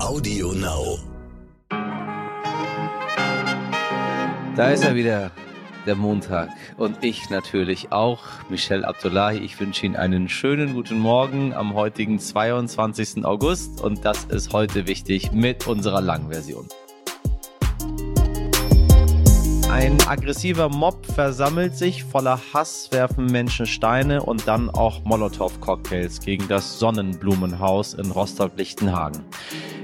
Audio Now. Da ist er wieder, der Montag. Und ich natürlich auch, Michel Abdullahi. Ich wünsche Ihnen einen schönen guten Morgen am heutigen 22. August. Und das ist heute wichtig mit unserer Langversion. Ein aggressiver Mob versammelt sich, voller Hass werfen Menschen Steine und dann auch Molotow-Cocktails gegen das Sonnenblumenhaus in Rostock-Lichtenhagen.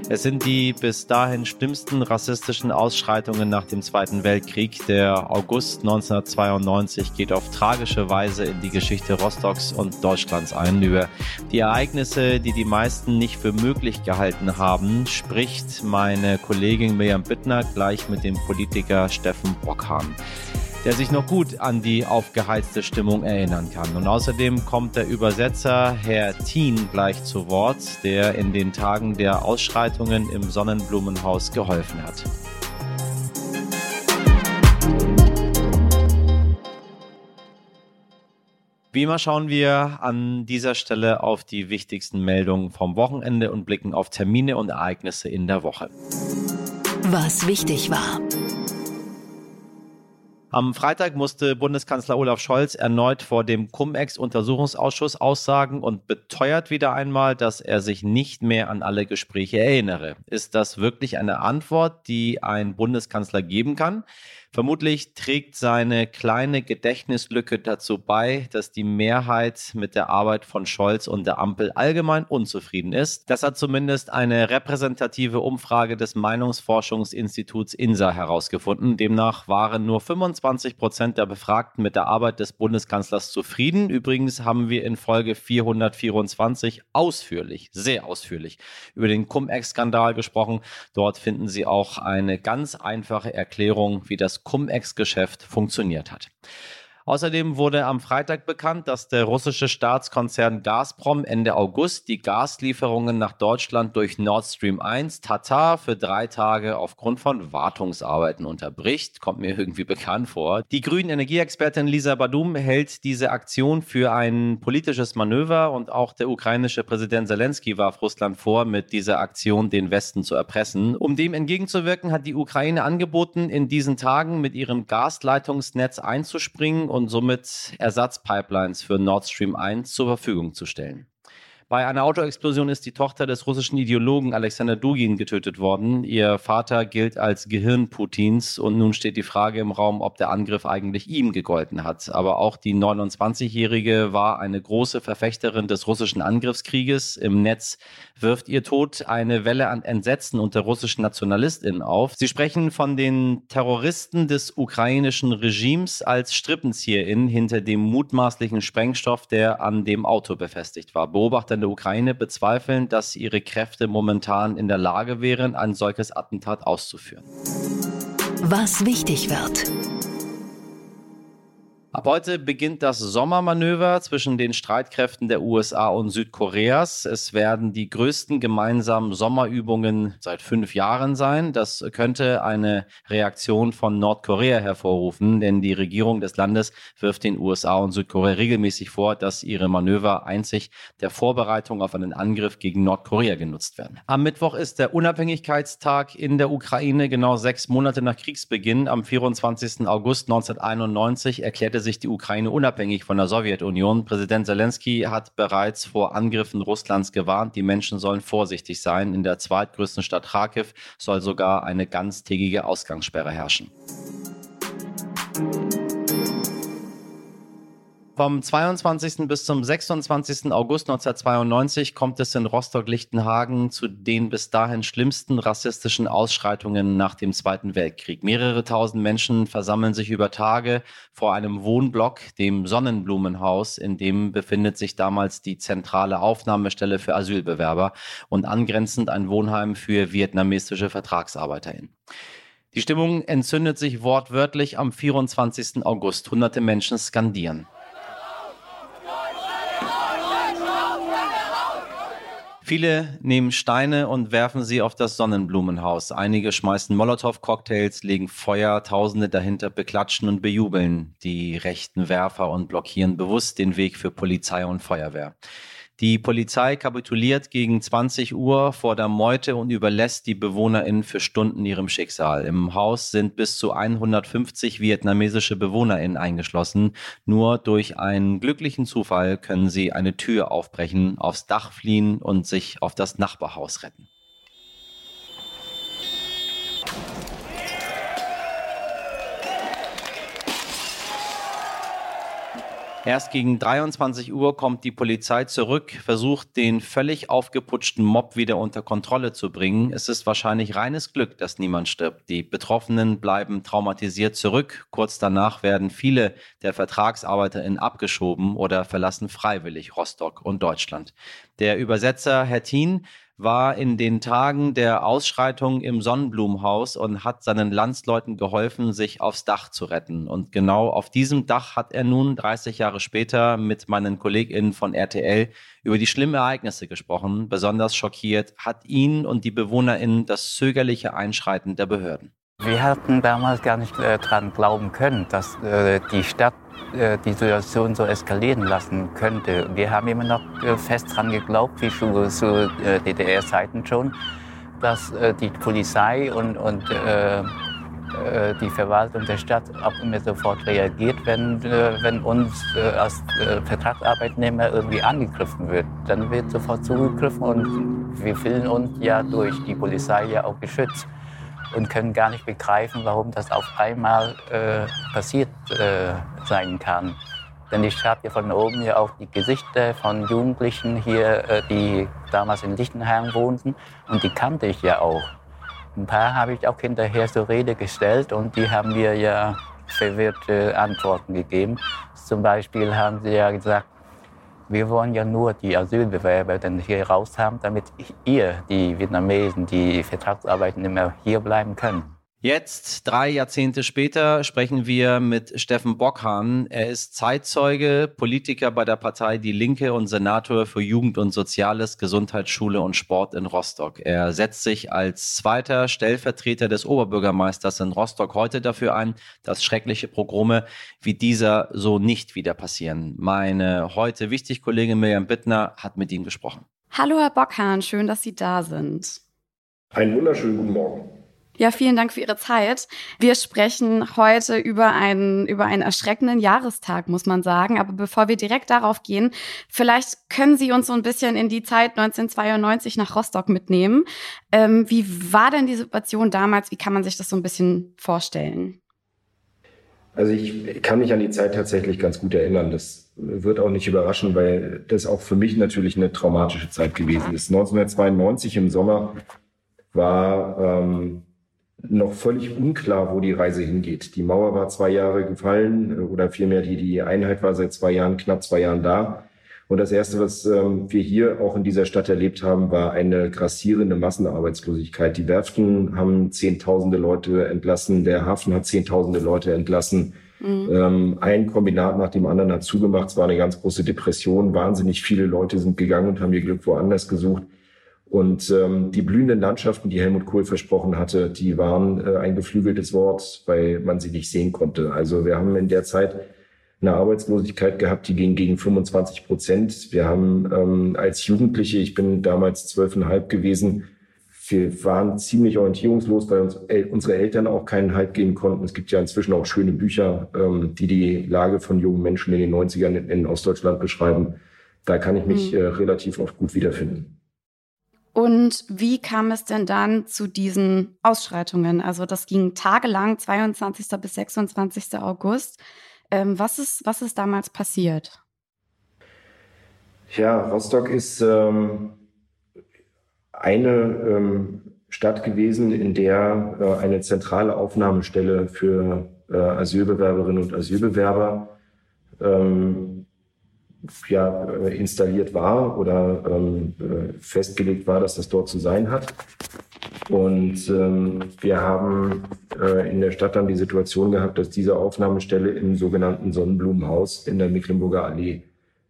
Es sind die bis dahin schlimmsten rassistischen Ausschreitungen nach dem Zweiten Weltkrieg. Der August 1992 geht auf tragische Weise in die Geschichte Rostocks und Deutschlands ein. Über die Ereignisse, die die meisten nicht für möglich gehalten haben, spricht meine Kollegin Miriam Bittner gleich mit dem Politiker Steffen Brockhahn der sich noch gut an die aufgeheizte Stimmung erinnern kann. Und außerdem kommt der Übersetzer Herr Thien gleich zu Wort, der in den Tagen der Ausschreitungen im Sonnenblumenhaus geholfen hat. Wie immer schauen wir an dieser Stelle auf die wichtigsten Meldungen vom Wochenende und blicken auf Termine und Ereignisse in der Woche. Was wichtig war. Am Freitag musste Bundeskanzler Olaf Scholz erneut vor dem Cum-Ex-Untersuchungsausschuss aussagen und beteuert wieder einmal, dass er sich nicht mehr an alle Gespräche erinnere. Ist das wirklich eine Antwort, die ein Bundeskanzler geben kann? Vermutlich trägt seine kleine Gedächtnislücke dazu bei, dass die Mehrheit mit der Arbeit von Scholz und der Ampel allgemein unzufrieden ist. Das hat zumindest eine repräsentative Umfrage des Meinungsforschungsinstituts INSA herausgefunden. Demnach waren nur 25 Prozent der Befragten mit der Arbeit des Bundeskanzlers zufrieden. Übrigens haben wir in Folge 424 ausführlich, sehr ausführlich über den Cum-Ex-Skandal gesprochen. Dort finden Sie auch eine ganz einfache Erklärung, wie das Cum-Ex-Geschäft funktioniert hat. Außerdem wurde am Freitag bekannt, dass der russische Staatskonzern Gazprom Ende August die Gaslieferungen nach Deutschland durch Nord Stream 1 Tatar für drei Tage aufgrund von Wartungsarbeiten unterbricht. Kommt mir irgendwie bekannt vor. Die grünen Energieexpertin Lisa Badum hält diese Aktion für ein politisches Manöver und auch der ukrainische Präsident Zelensky warf Russland vor, mit dieser Aktion den Westen zu erpressen. Um dem entgegenzuwirken, hat die Ukraine angeboten, in diesen Tagen mit ihrem Gasleitungsnetz einzuspringen und somit Ersatzpipelines für Nord Stream 1 zur Verfügung zu stellen. Bei einer Autoexplosion ist die Tochter des russischen Ideologen Alexander Dugin getötet worden. Ihr Vater gilt als Gehirn Putins und nun steht die Frage im Raum, ob der Angriff eigentlich ihm gegolten hat. Aber auch die 29-Jährige war eine große Verfechterin des russischen Angriffskrieges. Im Netz wirft ihr Tod eine Welle an Entsetzen unter russischen NationalistInnen auf. Sie sprechen von den Terroristen des ukrainischen Regimes als StrippenzieherInnen hinter dem mutmaßlichen Sprengstoff, der an dem Auto befestigt war. Beobachter in der Ukraine bezweifeln, dass ihre Kräfte momentan in der Lage wären, ein solches Attentat auszuführen. Was wichtig wird. Ab heute beginnt das Sommermanöver zwischen den Streitkräften der USA und Südkoreas. Es werden die größten gemeinsamen Sommerübungen seit fünf Jahren sein. Das könnte eine Reaktion von Nordkorea hervorrufen, denn die Regierung des Landes wirft den USA und Südkorea regelmäßig vor, dass ihre Manöver einzig der Vorbereitung auf einen Angriff gegen Nordkorea genutzt werden. Am Mittwoch ist der Unabhängigkeitstag in der Ukraine, genau sechs Monate nach Kriegsbeginn. Am 24. August 1991 erklärte sich die Ukraine unabhängig von der Sowjetunion. Präsident Zelensky hat bereits vor Angriffen Russlands gewarnt. Die Menschen sollen vorsichtig sein. In der zweitgrößten Stadt Kharkiv soll sogar eine ganztägige Ausgangssperre herrschen. Vom 22. bis zum 26. August 1992 kommt es in Rostock-Lichtenhagen zu den bis dahin schlimmsten rassistischen Ausschreitungen nach dem Zweiten Weltkrieg. Mehrere tausend Menschen versammeln sich über Tage vor einem Wohnblock, dem Sonnenblumenhaus, in dem befindet sich damals die zentrale Aufnahmestelle für Asylbewerber und angrenzend ein Wohnheim für vietnamesische VertragsarbeiterInnen. Die Stimmung entzündet sich wortwörtlich am 24. August. Hunderte Menschen skandieren. Viele nehmen Steine und werfen sie auf das Sonnenblumenhaus. Einige schmeißen Molotow-Cocktails, legen Feuer, Tausende dahinter beklatschen und bejubeln die rechten Werfer und blockieren bewusst den Weg für Polizei und Feuerwehr. Die Polizei kapituliert gegen 20 Uhr vor der Meute und überlässt die BewohnerInnen für Stunden ihrem Schicksal. Im Haus sind bis zu 150 vietnamesische BewohnerInnen eingeschlossen. Nur durch einen glücklichen Zufall können sie eine Tür aufbrechen, aufs Dach fliehen und sich auf das Nachbarhaus retten. Erst gegen 23 Uhr kommt die Polizei zurück, versucht den völlig aufgeputschten Mob wieder unter Kontrolle zu bringen. Es ist wahrscheinlich reines Glück, dass niemand stirbt. Die Betroffenen bleiben traumatisiert zurück. Kurz danach werden viele der VertragsarbeiterInnen abgeschoben oder verlassen freiwillig Rostock und Deutschland. Der Übersetzer Herr Thien war in den Tagen der Ausschreitung im Sonnenblumenhaus und hat seinen Landsleuten geholfen, sich aufs Dach zu retten. Und genau auf diesem Dach hat er nun 30 Jahre später mit meinen KollegInnen von RTL über die schlimmen Ereignisse gesprochen. Besonders schockiert hat ihn und die BewohnerInnen das zögerliche Einschreiten der Behörden. Wir hatten damals gar nicht äh, daran glauben können, dass äh, die Stadt äh, die Situation so eskalieren lassen könnte. Wir haben immer noch äh, fest daran geglaubt, wie zu, zu äh, DDR-Zeiten schon, dass die Polizei und, und die Verwaltung der Stadt auch immer sofort reagiert, wenn, wenn uns als Vertragsarbeitnehmer irgendwie angegriffen wird. Dann wird sofort zugegriffen und wir fühlen uns ja durch die Polizei ja auch geschützt und können gar nicht begreifen, warum das auf einmal äh, passiert äh, sein kann. Denn ich habe ja von oben ja auch die Gesichter von Jugendlichen hier, äh, die damals in Lichtenheim wohnten, und die kannte ich ja auch. Ein paar habe ich auch hinterher zur Rede gestellt und die haben mir ja verwirrte Antworten gegeben. Zum Beispiel haben sie ja gesagt, wir wollen ja nur die Asylbewerber dann hier raus haben, damit ihr, die Vietnamesen, die Vertragsarbeitnehmer, hier bleiben können. Jetzt, drei Jahrzehnte später, sprechen wir mit Steffen Bockhahn. Er ist Zeitzeuge, Politiker bei der Partei Die Linke und Senator für Jugend und Soziales, Gesundheitsschule und Sport in Rostock. Er setzt sich als zweiter Stellvertreter des Oberbürgermeisters in Rostock heute dafür ein, dass schreckliche Progrome wie dieser so nicht wieder passieren. Meine heute wichtig Kollegin Miriam Bittner hat mit ihm gesprochen. Hallo, Herr Bockhahn, schön, dass Sie da sind. Einen wunderschönen guten Morgen. Ja, vielen Dank für Ihre Zeit. Wir sprechen heute über einen, über einen erschreckenden Jahrestag, muss man sagen. Aber bevor wir direkt darauf gehen, vielleicht können Sie uns so ein bisschen in die Zeit 1992 nach Rostock mitnehmen. Ähm, wie war denn die Situation damals? Wie kann man sich das so ein bisschen vorstellen? Also ich kann mich an die Zeit tatsächlich ganz gut erinnern. Das wird auch nicht überraschen, weil das auch für mich natürlich eine traumatische Zeit gewesen ist. 1992 im Sommer war ähm, noch völlig unklar, wo die Reise hingeht. Die Mauer war zwei Jahre gefallen oder vielmehr die, die Einheit war seit zwei Jahren, knapp zwei Jahren da. Und das Erste, was ähm, wir hier auch in dieser Stadt erlebt haben, war eine grassierende Massenarbeitslosigkeit. Die Werften haben Zehntausende Leute entlassen, der Hafen hat Zehntausende Leute entlassen. Mhm. Ähm, ein Kombinat nach dem anderen hat zugemacht. Es war eine ganz große Depression. Wahnsinnig viele Leute sind gegangen und haben ihr Glück woanders gesucht. Und ähm, die blühenden Landschaften, die Helmut Kohl versprochen hatte, die waren äh, ein geflügeltes Wort, weil man sie nicht sehen konnte. Also wir haben in der Zeit eine Arbeitslosigkeit gehabt, die ging gegen 25 Prozent. Wir haben ähm, als Jugendliche, ich bin damals zwölfeinhalb gewesen, wir waren ziemlich orientierungslos, weil uns el unsere Eltern auch keinen Halt geben konnten. Es gibt ja inzwischen auch schöne Bücher, ähm, die die Lage von jungen Menschen in den 90ern in, in Ostdeutschland beschreiben. Da kann ich mich mhm. äh, relativ oft gut wiederfinden. Und wie kam es denn dann zu diesen Ausschreitungen? Also das ging tagelang, 22. bis 26. August. Ähm, was, ist, was ist damals passiert? Ja, Rostock ist ähm, eine ähm, Stadt gewesen, in der äh, eine zentrale Aufnahmestelle für äh, Asylbewerberinnen und Asylbewerber ähm, ja, äh, installiert war oder ähm, äh, festgelegt war, dass das dort zu sein hat. Und ähm, wir haben äh, in der Stadt dann die Situation gehabt, dass diese Aufnahmestelle im sogenannten Sonnenblumenhaus in der Mecklenburger Allee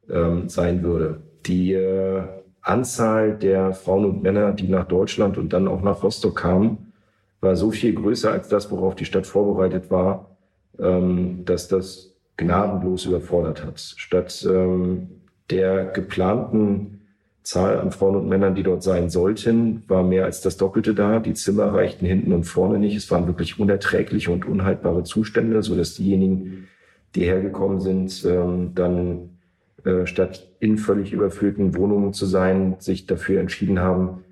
ähm, sein würde. Die äh, Anzahl der Frauen und Männer, die nach Deutschland und dann auch nach Rostock kamen, war so viel größer als das, worauf die Stadt vorbereitet war, ähm, dass das gnadenlos überfordert hat. Statt ähm, der geplanten Zahl an Frauen und Männern, die dort sein sollten, war mehr als das Doppelte da. Die Zimmer reichten hinten und vorne nicht. Es waren wirklich unerträgliche und unhaltbare Zustände, so dass diejenigen, die hergekommen sind, ähm, dann äh, statt in völlig überfüllten Wohnungen zu sein, sich dafür entschieden haben,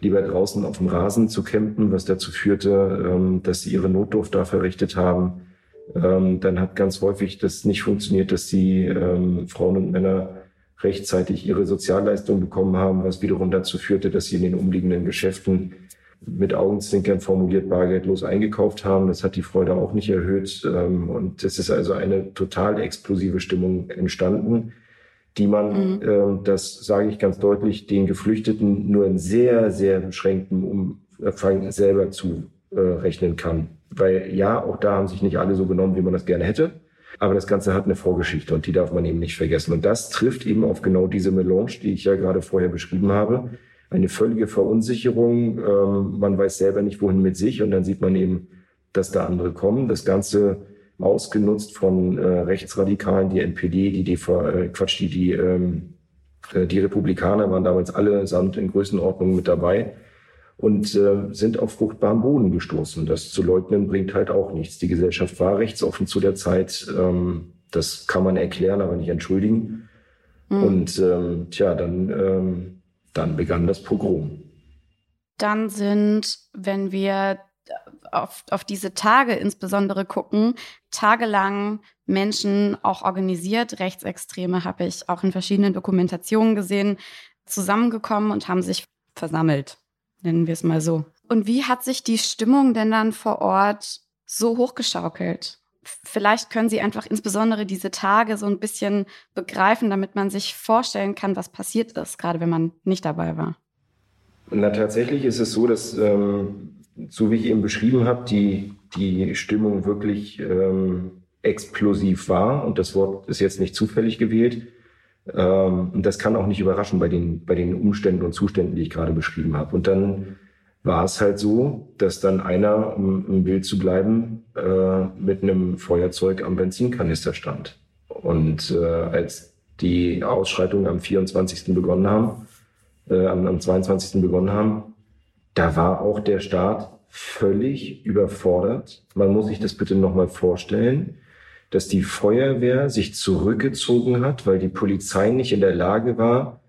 lieber draußen auf dem Rasen zu campen, was dazu führte, ähm, dass sie ihre Notdurft da verrichtet haben. Ähm, dann hat ganz häufig das nicht funktioniert, dass die ähm, Frauen und Männer rechtzeitig ihre Sozialleistung bekommen haben, was wiederum dazu führte, dass sie in den umliegenden Geschäften mit Augenzwinkern formuliert bargeldlos eingekauft haben. Das hat die Freude auch nicht erhöht. Ähm, und es ist also eine total explosive Stimmung entstanden, die man, mhm. äh, das sage ich ganz deutlich, den Geflüchteten nur in sehr, sehr beschränktem Umfang selber zurechnen äh, kann. Weil ja, auch da haben sich nicht alle so genommen, wie man das gerne hätte. Aber das Ganze hat eine Vorgeschichte und die darf man eben nicht vergessen. Und das trifft eben auf genau diese Melange, die ich ja gerade vorher beschrieben habe. Eine völlige Verunsicherung. Ähm, man weiß selber nicht, wohin mit sich. Und dann sieht man eben, dass da andere kommen. Das Ganze ausgenutzt von äh, Rechtsradikalen, die NPD, die DV, äh, Quatsch, die, die, ähm, äh, die Republikaner waren damals allesamt in Größenordnung mit dabei und äh, sind auf fruchtbaren Boden gestoßen. Das zu leugnen bringt halt auch nichts. Die Gesellschaft war rechtsoffen zu der Zeit. Ähm, das kann man erklären, aber nicht entschuldigen. Mhm. Und ähm, tja, dann, ähm, dann begann das Pogrom. Dann sind, wenn wir auf, auf diese Tage insbesondere gucken, tagelang Menschen auch organisiert, Rechtsextreme habe ich auch in verschiedenen Dokumentationen gesehen, zusammengekommen und haben sich versammelt, nennen wir es mal so. Und wie hat sich die Stimmung denn dann vor Ort so hochgeschaukelt? Vielleicht können Sie einfach insbesondere diese Tage so ein bisschen begreifen, damit man sich vorstellen kann, was passiert ist, gerade wenn man nicht dabei war. Na, tatsächlich ist es so, dass ähm, so wie ich eben beschrieben habe, die, die Stimmung wirklich ähm, explosiv war. Und das Wort ist jetzt nicht zufällig gewählt. Ähm, und das kann auch nicht überraschen bei den, bei den Umständen und Zuständen, die ich gerade beschrieben habe. Und dann war es halt so, dass dann einer, um im Bild zu bleiben, äh, mit einem Feuerzeug am Benzinkanister stand. Und äh, als die Ausschreitungen am 24. begonnen haben, äh, am, am 22. begonnen haben, da war auch der Staat völlig überfordert. Man muss sich das bitte nochmal vorstellen, dass die Feuerwehr sich zurückgezogen hat, weil die Polizei nicht in der Lage war,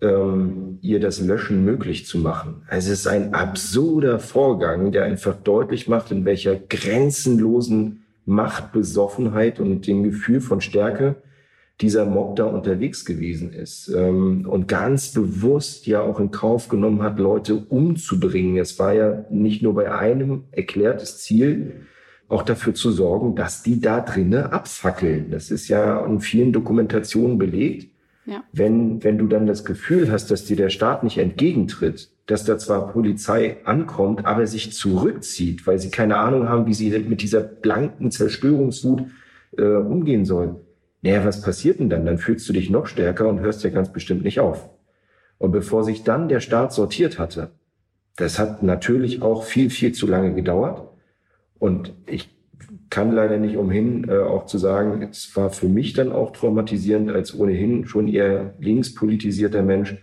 ähm, ihr das Löschen möglich zu machen. Also es ist ein absurder Vorgang, der einfach deutlich macht, in welcher grenzenlosen Machtbesoffenheit und dem Gefühl von Stärke dieser Mob da unterwegs gewesen ist ähm, und ganz bewusst ja auch in Kauf genommen hat, Leute umzubringen. Es war ja nicht nur bei einem erklärtes Ziel, auch dafür zu sorgen, dass die da drinnen abfackeln. Das ist ja in vielen Dokumentationen belegt. Ja. Wenn, wenn du dann das Gefühl hast, dass dir der Staat nicht entgegentritt, dass da zwar Polizei ankommt, aber sich zurückzieht, weil sie keine Ahnung haben, wie sie mit dieser blanken Zerstörungswut äh, umgehen sollen, naja, was passiert denn dann? Dann fühlst du dich noch stärker und hörst ja ganz bestimmt nicht auf. Und bevor sich dann der Staat sortiert hatte, das hat natürlich auch viel, viel zu lange gedauert. Und ich kann leider nicht umhin, äh, auch zu sagen, es war für mich dann auch traumatisierend als ohnehin schon eher linkspolitisierter Mensch,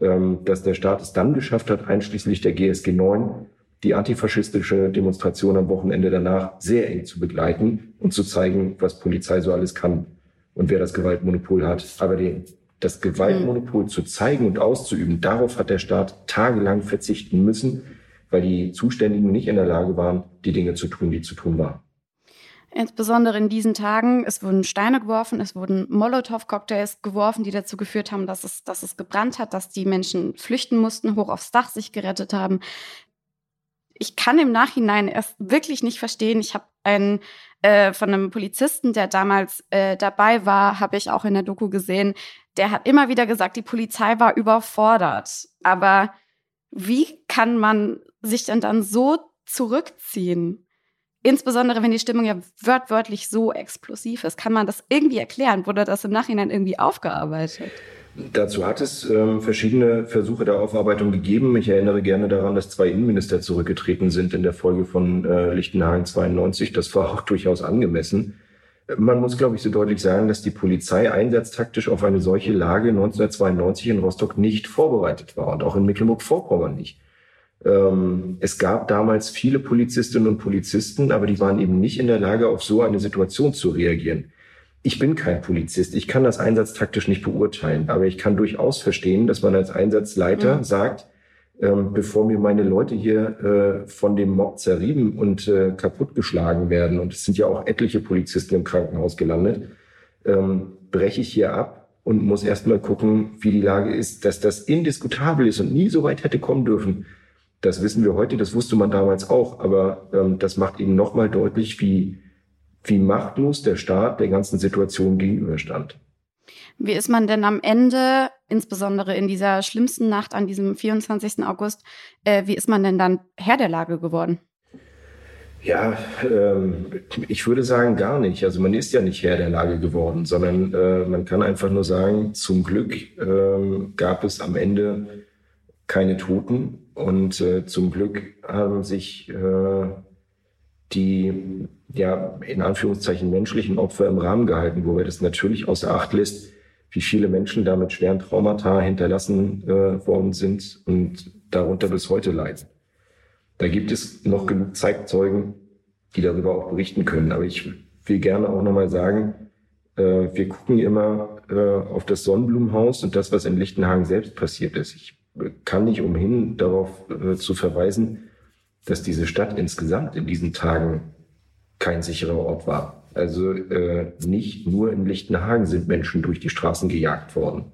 ähm, dass der Staat es dann geschafft hat, einschließlich der GSG 9, die antifaschistische Demonstration am Wochenende danach sehr eng zu begleiten und zu zeigen, was Polizei so alles kann und wer das Gewaltmonopol hat. Aber den, das Gewaltmonopol mhm. zu zeigen und auszuüben, darauf hat der Staat tagelang verzichten müssen, weil die Zuständigen nicht in der Lage waren, die Dinge zu tun, die zu tun waren. Insbesondere in diesen Tagen, es wurden Steine geworfen, es wurden Molotow-Cocktails geworfen, die dazu geführt haben, dass es, dass es gebrannt hat, dass die Menschen flüchten mussten, hoch aufs Dach sich gerettet haben. Ich kann im Nachhinein erst wirklich nicht verstehen. Ich habe einen äh, von einem Polizisten, der damals äh, dabei war, habe ich auch in der Doku gesehen. Der hat immer wieder gesagt, die Polizei war überfordert. Aber wie kann man sich denn dann so zurückziehen? Insbesondere wenn die Stimmung ja wörtwörtlich so explosiv ist. Kann man das irgendwie erklären? Wurde das im Nachhinein irgendwie aufgearbeitet? Dazu hat es ähm, verschiedene Versuche der Aufarbeitung gegeben. Ich erinnere gerne daran, dass zwei Innenminister zurückgetreten sind in der Folge von äh, Lichtenhagen 92. Das war auch durchaus angemessen. Man muss, glaube ich, so deutlich sagen, dass die Polizei einsatztaktisch auf eine solche Lage 1992 in Rostock nicht vorbereitet war und auch in Mecklenburg-Vorpommern nicht. Ähm, es gab damals viele Polizistinnen und Polizisten, aber die waren eben nicht in der Lage, auf so eine Situation zu reagieren. Ich bin kein Polizist, ich kann das einsatztaktisch nicht beurteilen, aber ich kann durchaus verstehen, dass man als Einsatzleiter mhm. sagt, ähm, bevor mir meine Leute hier äh, von dem Mob zerrieben und äh, kaputtgeschlagen werden, und es sind ja auch etliche Polizisten im Krankenhaus gelandet, ähm, breche ich hier ab und muss erstmal gucken, wie die Lage ist, dass das indiskutabel ist und nie so weit hätte kommen dürfen. Das wissen wir heute, das wusste man damals auch, aber ähm, das macht eben nochmal deutlich, wie, wie machtlos der Staat der ganzen Situation gegenüberstand. Wie ist man denn am Ende, insbesondere in dieser schlimmsten Nacht an diesem 24. August, äh, wie ist man denn dann Herr der Lage geworden? Ja, ähm, ich würde sagen gar nicht. Also man ist ja nicht Herr der Lage geworden, sondern äh, man kann einfach nur sagen, zum Glück äh, gab es am Ende keine Toten und äh, zum Glück haben sich äh, die ja in Anführungszeichen menschlichen Opfer im Rahmen gehalten, wo wir das natürlich außer Acht lässt, wie viele Menschen da mit schweren Traumata hinterlassen äh, worden sind und darunter bis heute leiden. Da gibt es noch genug Zeitzeugen, die darüber auch berichten können. Aber ich will gerne auch nochmal sagen, äh, wir gucken immer äh, auf das Sonnenblumenhaus und das, was in Lichtenhagen selbst passiert ist. Ich kann nicht umhin, darauf äh, zu verweisen, dass diese Stadt insgesamt in diesen Tagen kein sicherer Ort war. Also äh, nicht nur in Lichtenhagen sind Menschen durch die Straßen gejagt worden.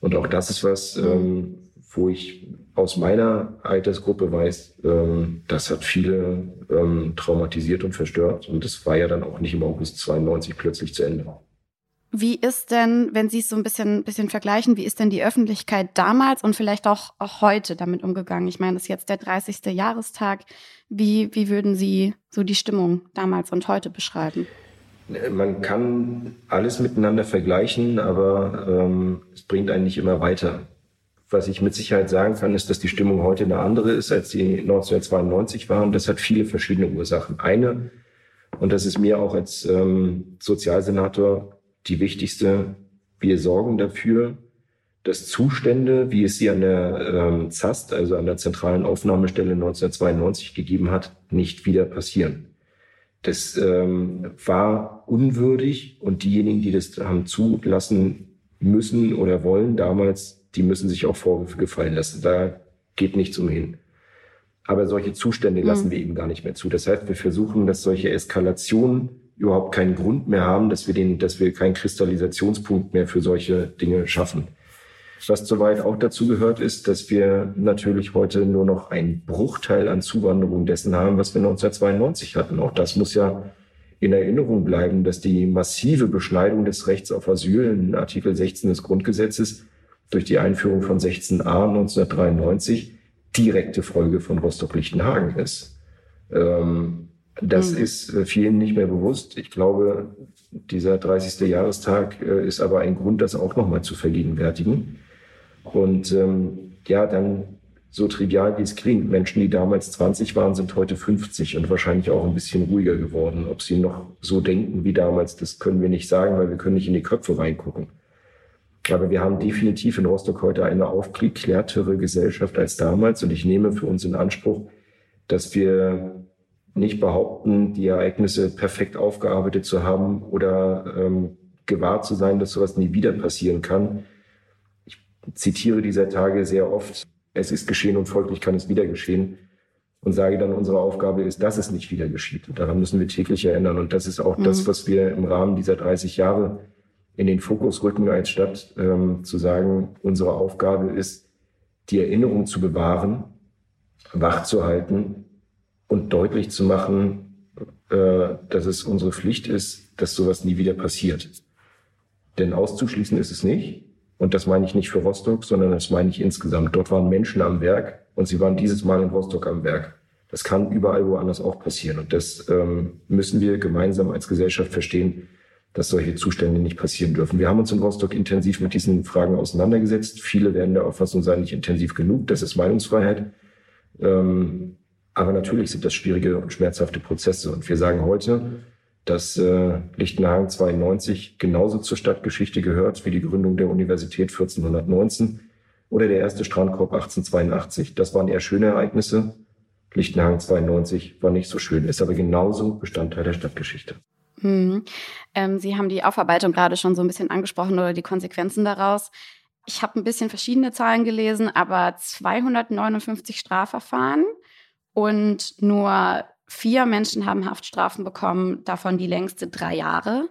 Und auch das ist was, ähm, wo ich aus meiner Altersgruppe weiß, ähm, das hat viele ähm, traumatisiert und verstört. Und das war ja dann auch nicht im August 92 plötzlich zu Ende. Wie ist denn, wenn Sie es so ein bisschen, bisschen vergleichen, wie ist denn die Öffentlichkeit damals und vielleicht auch, auch heute damit umgegangen? Ich meine, das ist jetzt der 30. Jahrestag. Wie, wie würden Sie so die Stimmung damals und heute beschreiben? Man kann alles miteinander vergleichen, aber ähm, es bringt einen nicht immer weiter. Was ich mit Sicherheit sagen kann, ist, dass die Stimmung heute eine andere ist, als sie 1992 war. Und das hat viele verschiedene Ursachen. Eine, und das ist mir auch als ähm, Sozialsenator die wichtigste, wir sorgen dafür, dass Zustände, wie es sie an der ähm, ZAST, also an der zentralen Aufnahmestelle 1992 gegeben hat, nicht wieder passieren. Das ähm, war unwürdig und diejenigen, die das haben zulassen müssen oder wollen damals, die müssen sich auch Vorwürfe gefallen lassen. Da geht nichts umhin. Aber solche Zustände lassen mhm. wir eben gar nicht mehr zu. Das heißt, wir versuchen, dass solche Eskalationen überhaupt keinen Grund mehr haben, dass wir den, dass wir keinen Kristallisationspunkt mehr für solche Dinge schaffen. Was soweit auch dazu gehört, ist, dass wir natürlich heute nur noch einen Bruchteil an Zuwanderung dessen haben, was wir 1992 hatten. Auch das muss ja in Erinnerung bleiben, dass die massive Beschneidung des Rechts auf Asyl in Artikel 16 des Grundgesetzes durch die Einführung von 16a 1993 direkte Folge von Rostock-Lichtenhagen ist. Ähm, das mhm. ist äh, vielen nicht mehr bewusst. Ich glaube, dieser 30. Jahrestag äh, ist aber ein Grund, das auch nochmal zu vergegenwärtigen. Und ähm, ja, dann so trivial wie es klingt, Menschen, die damals 20 waren, sind heute 50 und wahrscheinlich auch ein bisschen ruhiger geworden. Ob sie noch so denken wie damals, das können wir nicht sagen, weil wir können nicht in die Köpfe reingucken. Aber wir haben definitiv in Rostock heute eine aufgeklärtere Gesellschaft als damals und ich nehme für uns in Anspruch, dass wir nicht behaupten, die Ereignisse perfekt aufgearbeitet zu haben oder ähm, gewahrt zu sein, dass sowas nie wieder passieren kann. Ich zitiere dieser Tage sehr oft, es ist geschehen und folglich kann es wieder geschehen und sage dann, unsere Aufgabe ist, dass es nicht wieder geschieht. Und daran müssen wir täglich erinnern. Und das ist auch mhm. das, was wir im Rahmen dieser 30 Jahre in den Fokus rücken, als Stadt ähm, zu sagen, unsere Aufgabe ist, die Erinnerung zu bewahren, wach zu halten und deutlich zu machen, äh, dass es unsere Pflicht ist, dass sowas nie wieder passiert. Denn auszuschließen ist es nicht. Und das meine ich nicht für Rostock, sondern das meine ich insgesamt. Dort waren Menschen am Werk und sie waren dieses Mal in Rostock am Werk. Das kann überall woanders auch passieren. Und das ähm, müssen wir gemeinsam als Gesellschaft verstehen, dass solche Zustände nicht passieren dürfen. Wir haben uns in Rostock intensiv mit diesen Fragen auseinandergesetzt. Viele werden der Auffassung sein, nicht intensiv genug. Das ist Meinungsfreiheit. Ähm, aber natürlich sind das schwierige und schmerzhafte Prozesse. Und wir sagen heute, dass äh, Lichtenhagen 92 genauso zur Stadtgeschichte gehört wie die Gründung der Universität 1419 oder der erste Strandkorb 1882. Das waren eher schöne Ereignisse. Lichtenhagen 92 war nicht so schön, ist aber genauso Bestandteil der Stadtgeschichte. Hm. Ähm, Sie haben die Aufarbeitung gerade schon so ein bisschen angesprochen oder die Konsequenzen daraus. Ich habe ein bisschen verschiedene Zahlen gelesen, aber 259 Strafverfahren und nur vier Menschen haben Haftstrafen bekommen, davon die längste drei Jahre.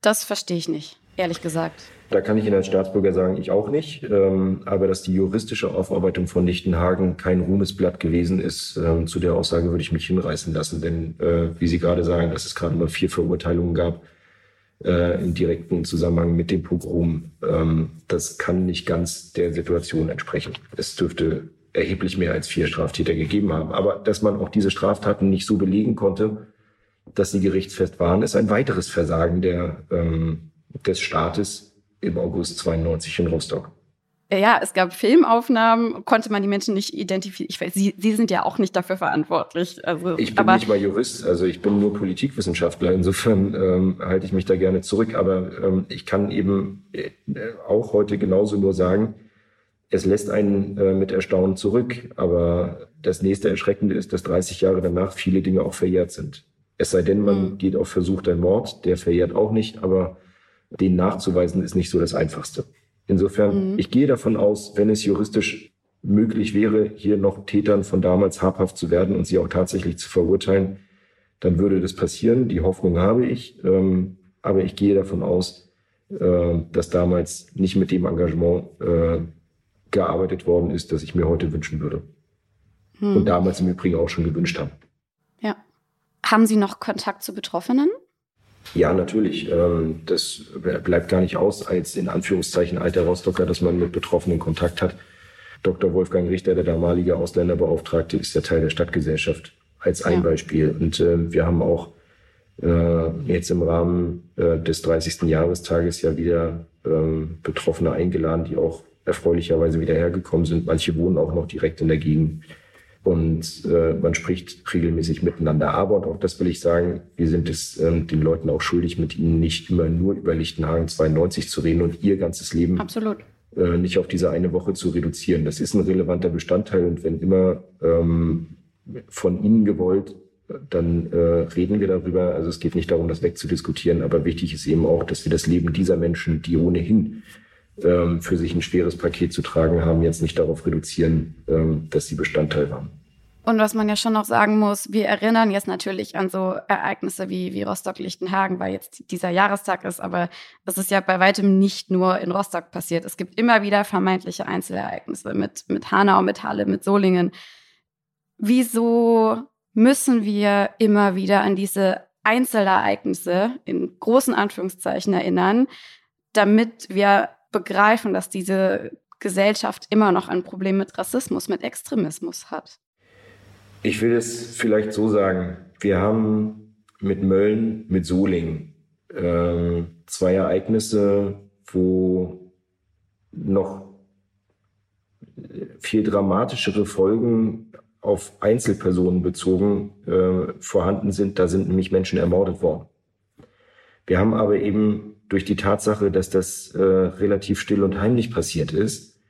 Das verstehe ich nicht, ehrlich gesagt. Da kann ich Ihnen als Staatsbürger sagen, ich auch nicht. Ähm, aber dass die juristische Aufarbeitung von Lichtenhagen kein Ruhmesblatt gewesen ist, ähm, zu der Aussage würde ich mich hinreißen lassen. Denn äh, wie Sie gerade sagen, dass es gerade mal vier Verurteilungen gab äh, im direkten Zusammenhang mit dem Pogrom, ähm, das kann nicht ganz der Situation entsprechen. Es dürfte erheblich mehr als vier Straftäter gegeben haben. Aber dass man auch diese Straftaten nicht so belegen konnte, dass sie gerichtsfest waren, ist ein weiteres Versagen der, ähm, des Staates, im August 92 in Rostock. Ja, es gab Filmaufnahmen, konnte man die Menschen nicht identifizieren. Ich weiß, Sie, Sie sind ja auch nicht dafür verantwortlich. Also, ich bin aber nicht mal Jurist, also ich bin nur Politikwissenschaftler. Insofern ähm, halte ich mich da gerne zurück. Aber ähm, ich kann eben äh, auch heute genauso nur sagen, es lässt einen äh, mit Erstaunen zurück. Aber das nächste Erschreckende ist, dass 30 Jahre danach viele Dinge auch verjährt sind. Es sei denn, man mhm. geht auf versuchter Mord, der verjährt auch nicht. Aber den nachzuweisen ist nicht so das Einfachste. Insofern, mhm. ich gehe davon aus, wenn es juristisch möglich wäre, hier noch Tätern von damals habhaft zu werden und sie auch tatsächlich zu verurteilen, dann würde das passieren. Die Hoffnung habe ich. Ähm, aber ich gehe davon aus, äh, dass damals nicht mit dem Engagement äh, gearbeitet worden ist, das ich mir heute wünschen würde. Hm. Und damals im Übrigen auch schon gewünscht habe. Ja. Haben Sie noch Kontakt zu Betroffenen? Ja, natürlich. Ähm, das bleibt gar nicht aus als in Anführungszeichen alter Rostocker, dass man mit Betroffenen Kontakt hat. Dr. Wolfgang Richter, der damalige Ausländerbeauftragte, ist ja Teil der Stadtgesellschaft als ein ja. Beispiel. Und äh, wir haben auch äh, jetzt im Rahmen äh, des 30. Jahrestages ja wieder ähm, Betroffene eingeladen, die auch erfreulicherweise wieder hergekommen sind. Manche wohnen auch noch direkt in der Gegend und äh, man spricht regelmäßig miteinander. Aber, und auch das will ich sagen, wir sind es ähm, den Leuten auch schuldig, mit ihnen nicht immer nur über Lichtenhagen 92 zu reden und ihr ganzes Leben Absolut. Äh, nicht auf diese eine Woche zu reduzieren. Das ist ein relevanter Bestandteil und wenn immer ähm, von ihnen gewollt, dann äh, reden wir darüber. Also es geht nicht darum, das wegzudiskutieren, aber wichtig ist eben auch, dass wir das Leben dieser Menschen, die ohnehin ähm, für sich ein schweres Paket zu tragen haben, jetzt nicht darauf reduzieren, ähm, dass sie Bestandteil waren. Und was man ja schon noch sagen muss, wir erinnern jetzt natürlich an so Ereignisse wie, wie Rostock-Lichtenhagen, weil jetzt dieser Jahrestag ist, aber das ist ja bei weitem nicht nur in Rostock passiert. Es gibt immer wieder vermeintliche Einzelereignisse mit, mit Hanau, mit Halle, mit Solingen. Wieso müssen wir immer wieder an diese Einzelereignisse in großen Anführungszeichen erinnern, damit wir begreifen, dass diese Gesellschaft immer noch ein Problem mit Rassismus, mit Extremismus hat. Ich will es vielleicht so sagen. Wir haben mit Mölln, mit Solingen äh, zwei Ereignisse, wo noch viel dramatischere Folgen auf Einzelpersonen bezogen äh, vorhanden sind. Da sind nämlich Menschen ermordet worden. Wir haben aber eben durch die Tatsache, dass das äh, relativ still und heimlich passiert ist,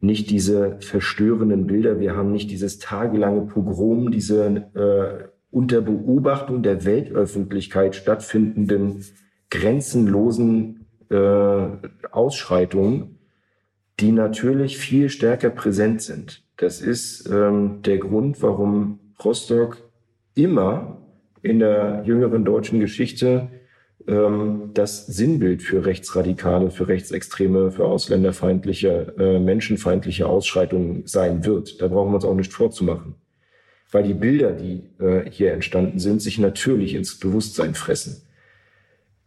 nicht diese verstörenden Bilder, wir haben nicht dieses tagelange Pogrom, diese äh, unter Beobachtung der Weltöffentlichkeit stattfindenden grenzenlosen äh, Ausschreitungen, die natürlich viel stärker präsent sind. Das ist ähm, der Grund, warum Rostock immer in der jüngeren deutschen Geschichte das Sinnbild für Rechtsradikale, für Rechtsextreme, für ausländerfeindliche, äh, menschenfeindliche Ausschreitungen sein wird. Da brauchen wir uns auch nicht vorzumachen. Weil die Bilder, die äh, hier entstanden sind, sich natürlich ins Bewusstsein fressen.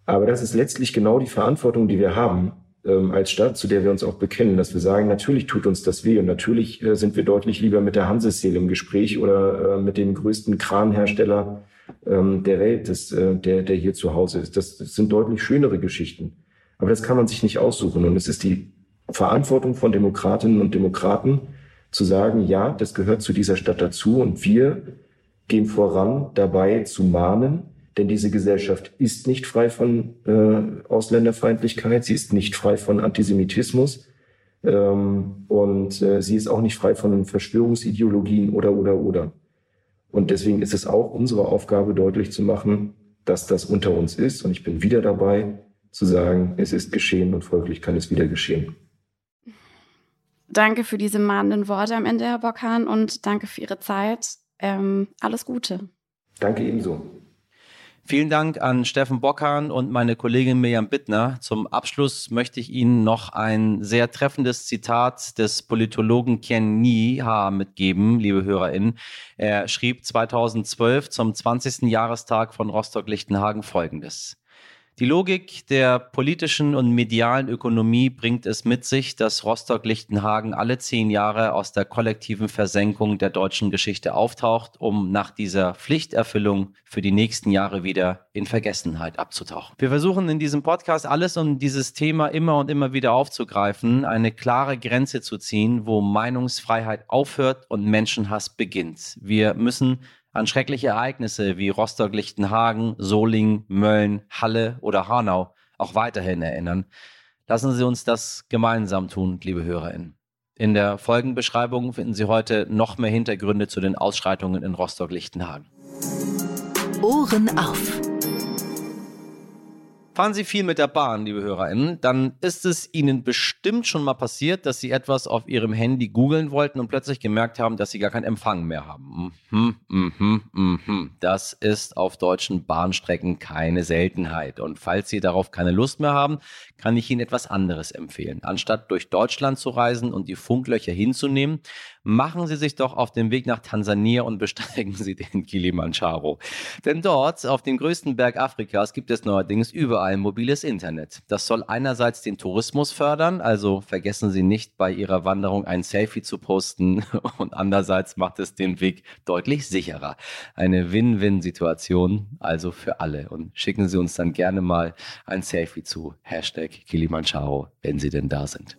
Aber das ist letztlich genau die Verantwortung, die wir haben ähm, als Stadt, zu der wir uns auch bekennen, dass wir sagen, natürlich tut uns das weh und natürlich äh, sind wir deutlich lieber mit der Hanseseel im Gespräch oder äh, mit dem größten Kranhersteller ähm, der Welt, das, äh, der, der hier zu Hause ist. Das, das sind deutlich schönere Geschichten. Aber das kann man sich nicht aussuchen. Und es ist die Verantwortung von Demokratinnen und Demokraten zu sagen, ja, das gehört zu dieser Stadt dazu und wir gehen voran dabei zu mahnen, Denn diese Gesellschaft ist nicht frei von äh, Ausländerfeindlichkeit, sie ist nicht frei von Antisemitismus ähm, und äh, sie ist auch nicht frei von Verschwörungsideologien oder oder oder. Und deswegen ist es auch unsere Aufgabe, deutlich zu machen, dass das unter uns ist. Und ich bin wieder dabei, zu sagen, es ist geschehen und folglich kann es wieder geschehen. Danke für diese mahnenden Worte am Ende, Herr Bockhahn, und danke für Ihre Zeit. Ähm, alles Gute. Danke ebenso. Vielen Dank an Steffen Bockhahn und meine Kollegin Mirjam Bittner. Zum Abschluss möchte ich Ihnen noch ein sehr treffendes Zitat des Politologen Ken Niha mitgeben, liebe HörerInnen. Er schrieb 2012 zum 20. Jahrestag von Rostock-Lichtenhagen Folgendes. Die Logik der politischen und medialen Ökonomie bringt es mit sich, dass Rostock-Lichtenhagen alle zehn Jahre aus der kollektiven Versenkung der deutschen Geschichte auftaucht, um nach dieser Pflichterfüllung für die nächsten Jahre wieder in Vergessenheit abzutauchen. Wir versuchen in diesem Podcast alles, um dieses Thema immer und immer wieder aufzugreifen, eine klare Grenze zu ziehen, wo Meinungsfreiheit aufhört und Menschenhass beginnt. Wir müssen an schreckliche Ereignisse wie Rostock-Lichtenhagen, Solingen, Mölln, Halle oder Hanau auch weiterhin erinnern. Lassen Sie uns das gemeinsam tun, liebe HörerInnen. In der Folgenbeschreibung finden Sie heute noch mehr Hintergründe zu den Ausschreitungen in Rostock-Lichtenhagen. Ohren auf. Fahren Sie viel mit der Bahn, liebe HörerInnen, dann ist es Ihnen bestimmt schon mal passiert, dass Sie etwas auf Ihrem Handy googeln wollten und plötzlich gemerkt haben, dass Sie gar keinen Empfang mehr haben. Mhm, mhm, mhm. Das ist auf deutschen Bahnstrecken keine Seltenheit. Und falls Sie darauf keine Lust mehr haben, kann ich Ihnen etwas anderes empfehlen. Anstatt durch Deutschland zu reisen und die Funklöcher hinzunehmen, machen Sie sich doch auf den Weg nach Tansania und besteigen Sie den Kilimanjaro. Denn dort, auf dem größten Berg Afrikas, gibt es neuerdings überall mobiles Internet. Das soll einerseits den Tourismus fördern, also vergessen Sie nicht bei Ihrer Wanderung ein Selfie zu posten und andererseits macht es den Weg deutlich sicherer. Eine Win-Win-Situation, also für alle. Und schicken Sie uns dann gerne mal ein Selfie zu Hashtag Kilimanjaro, wenn Sie denn da sind.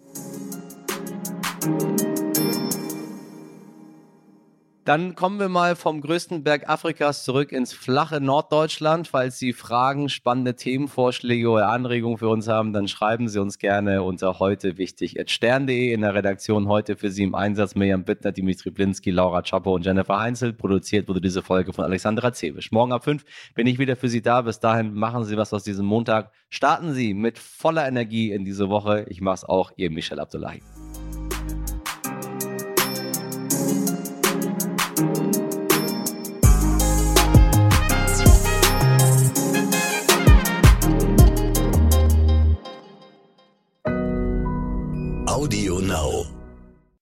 Dann kommen wir mal vom größten Berg Afrikas zurück ins flache Norddeutschland. Falls Sie Fragen, spannende Themenvorschläge oder Anregungen für uns haben, dann schreiben Sie uns gerne unter heute wichtig stern.de in der Redaktion heute für Sie im Einsatz Mirjam Bittner, Dimitri Blinski, Laura Czapo und Jennifer Heinzel. Produziert wurde diese Folge von Alexandra Zewisch. Morgen ab fünf bin ich wieder für Sie da. Bis dahin machen Sie was aus diesem Montag. Starten Sie mit voller Energie in diese Woche. Ich mache es auch, Ihr Michel Abdullahi. Audio Now.